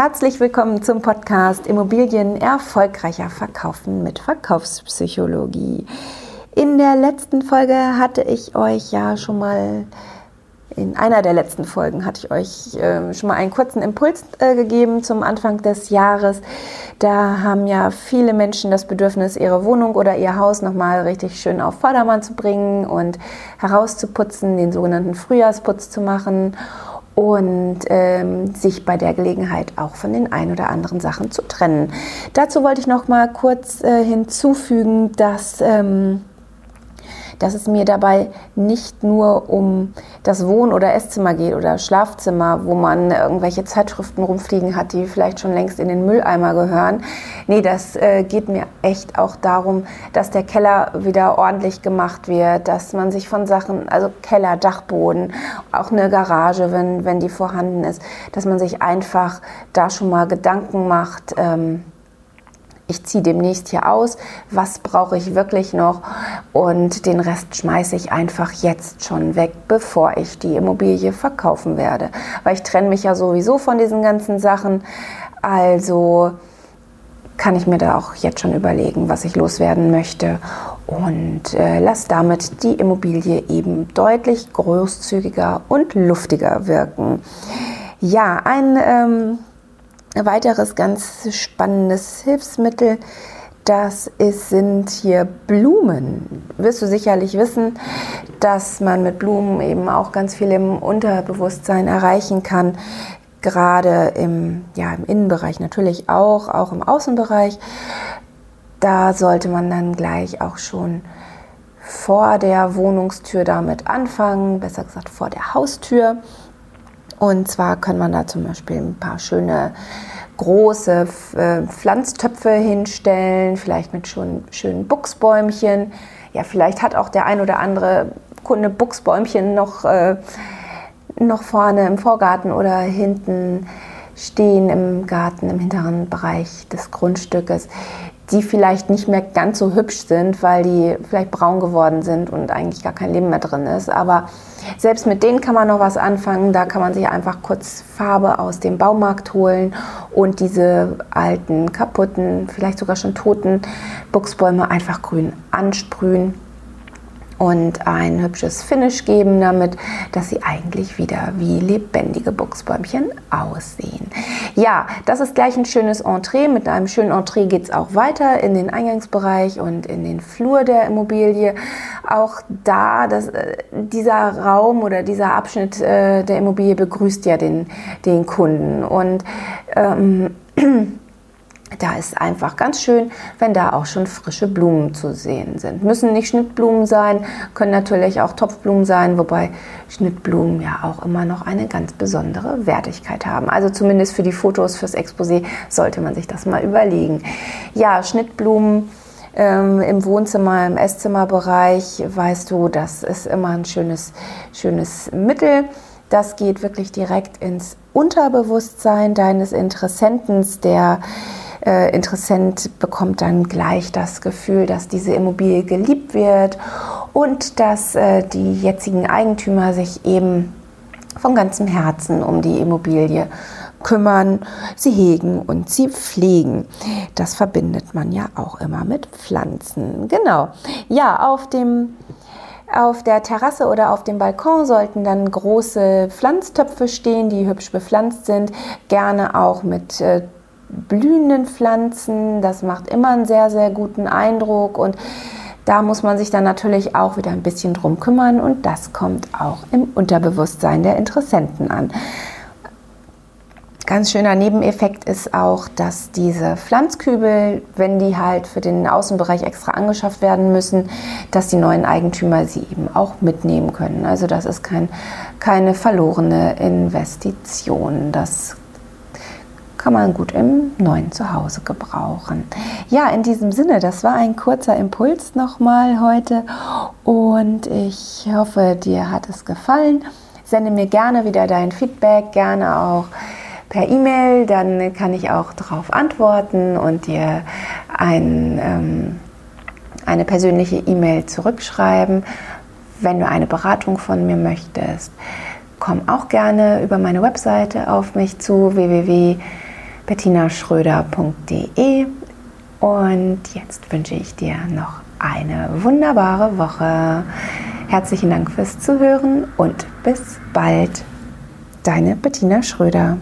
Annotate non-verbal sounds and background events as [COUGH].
Herzlich willkommen zum Podcast Immobilien erfolgreicher verkaufen mit Verkaufspsychologie. In der letzten Folge hatte ich euch ja schon mal in einer der letzten Folgen hatte ich euch äh, schon mal einen kurzen Impuls äh, gegeben zum Anfang des Jahres. Da haben ja viele Menschen das Bedürfnis, ihre Wohnung oder ihr Haus nochmal richtig schön auf Vordermann zu bringen und herauszuputzen, den sogenannten Frühjahrsputz zu machen und ähm, sich bei der Gelegenheit auch von den ein oder anderen Sachen zu trennen. Dazu wollte ich noch mal kurz äh, hinzufügen, dass ähm, dass es mir dabei nicht nur um das Wohn- oder Esszimmer geht oder Schlafzimmer, wo man irgendwelche Zeitschriften rumfliegen hat, die vielleicht schon längst in den Mülleimer gehören. Nee, das äh, geht mir echt auch darum, dass der Keller wieder ordentlich gemacht wird, dass man sich von Sachen, also Keller, Dachboden, auch eine Garage, wenn, wenn die vorhanden ist, dass man sich einfach da schon mal Gedanken macht. Ähm, ich ziehe demnächst hier aus, was brauche ich wirklich noch und den Rest schmeiße ich einfach jetzt schon weg, bevor ich die Immobilie verkaufen werde. Weil ich trenne mich ja sowieso von diesen ganzen Sachen, also kann ich mir da auch jetzt schon überlegen, was ich loswerden möchte und äh, lass damit die Immobilie eben deutlich großzügiger und luftiger wirken. Ja, ein ähm, ein weiteres ganz spannendes Hilfsmittel, das ist, sind hier Blumen. Wirst du sicherlich wissen, dass man mit Blumen eben auch ganz viel im Unterbewusstsein erreichen kann. Gerade im, ja, im Innenbereich natürlich auch, auch im Außenbereich. Da sollte man dann gleich auch schon vor der Wohnungstür damit anfangen, besser gesagt vor der Haustür. Und zwar kann man da zum Beispiel ein paar schöne große äh, Pflanztöpfe hinstellen, vielleicht mit schon schönen Buchsbäumchen. Ja, vielleicht hat auch der ein oder andere Kunde Buchsbäumchen noch, äh, noch vorne im Vorgarten oder hinten stehen im Garten, im hinteren Bereich des Grundstückes die vielleicht nicht mehr ganz so hübsch sind, weil die vielleicht braun geworden sind und eigentlich gar kein Leben mehr drin ist. Aber selbst mit denen kann man noch was anfangen. Da kann man sich einfach kurz Farbe aus dem Baumarkt holen und diese alten, kaputten, vielleicht sogar schon toten Buchsbäume einfach grün ansprühen und ein hübsches Finish geben damit, dass sie eigentlich wieder wie lebendige Buchsbäumchen aussehen. Ja, das ist gleich ein schönes Entree. Mit einem schönen Entree geht es auch weiter in den Eingangsbereich und in den Flur der Immobilie. Auch da, das, äh, dieser Raum oder dieser Abschnitt äh, der Immobilie begrüßt ja den, den Kunden. Und ähm, [CLEARS THROAT] da ist einfach ganz schön, wenn da auch schon frische Blumen zu sehen sind. Müssen nicht Schnittblumen sein, können natürlich auch Topfblumen sein, wobei Schnittblumen ja auch immer noch eine ganz besondere Wertigkeit haben. Also zumindest für die Fotos, fürs Exposé sollte man sich das mal überlegen. Ja, Schnittblumen ähm, im Wohnzimmer, im Esszimmerbereich, weißt du, das ist immer ein schönes, schönes Mittel. Das geht wirklich direkt ins Unterbewusstsein deines Interessentens, der äh, Interessent bekommt dann gleich das Gefühl, dass diese Immobilie geliebt wird und dass äh, die jetzigen Eigentümer sich eben von ganzem Herzen um die Immobilie kümmern, sie hegen und sie pflegen. Das verbindet man ja auch immer mit Pflanzen. Genau. Ja, auf dem auf der Terrasse oder auf dem Balkon sollten dann große Pflanztöpfe stehen, die hübsch bepflanzt sind, gerne auch mit äh, blühenden Pflanzen. Das macht immer einen sehr, sehr guten Eindruck und da muss man sich dann natürlich auch wieder ein bisschen drum kümmern und das kommt auch im Unterbewusstsein der Interessenten an. Ganz schöner Nebeneffekt ist auch, dass diese Pflanzkübel, wenn die halt für den Außenbereich extra angeschafft werden müssen, dass die neuen Eigentümer sie eben auch mitnehmen können. Also das ist kein, keine verlorene Investition. Das kann man gut im neuen Zuhause gebrauchen. Ja, in diesem Sinne, das war ein kurzer Impuls nochmal heute und ich hoffe, dir hat es gefallen. Sende mir gerne wieder dein Feedback, gerne auch per E-Mail, dann kann ich auch darauf antworten und dir ein, ähm, eine persönliche E-Mail zurückschreiben. Wenn du eine Beratung von mir möchtest, komm auch gerne über meine Webseite auf mich zu www bettinaschröder.de. Und jetzt wünsche ich dir noch eine wunderbare Woche. Herzlichen Dank fürs Zuhören und bis bald. Deine Bettina Schröder.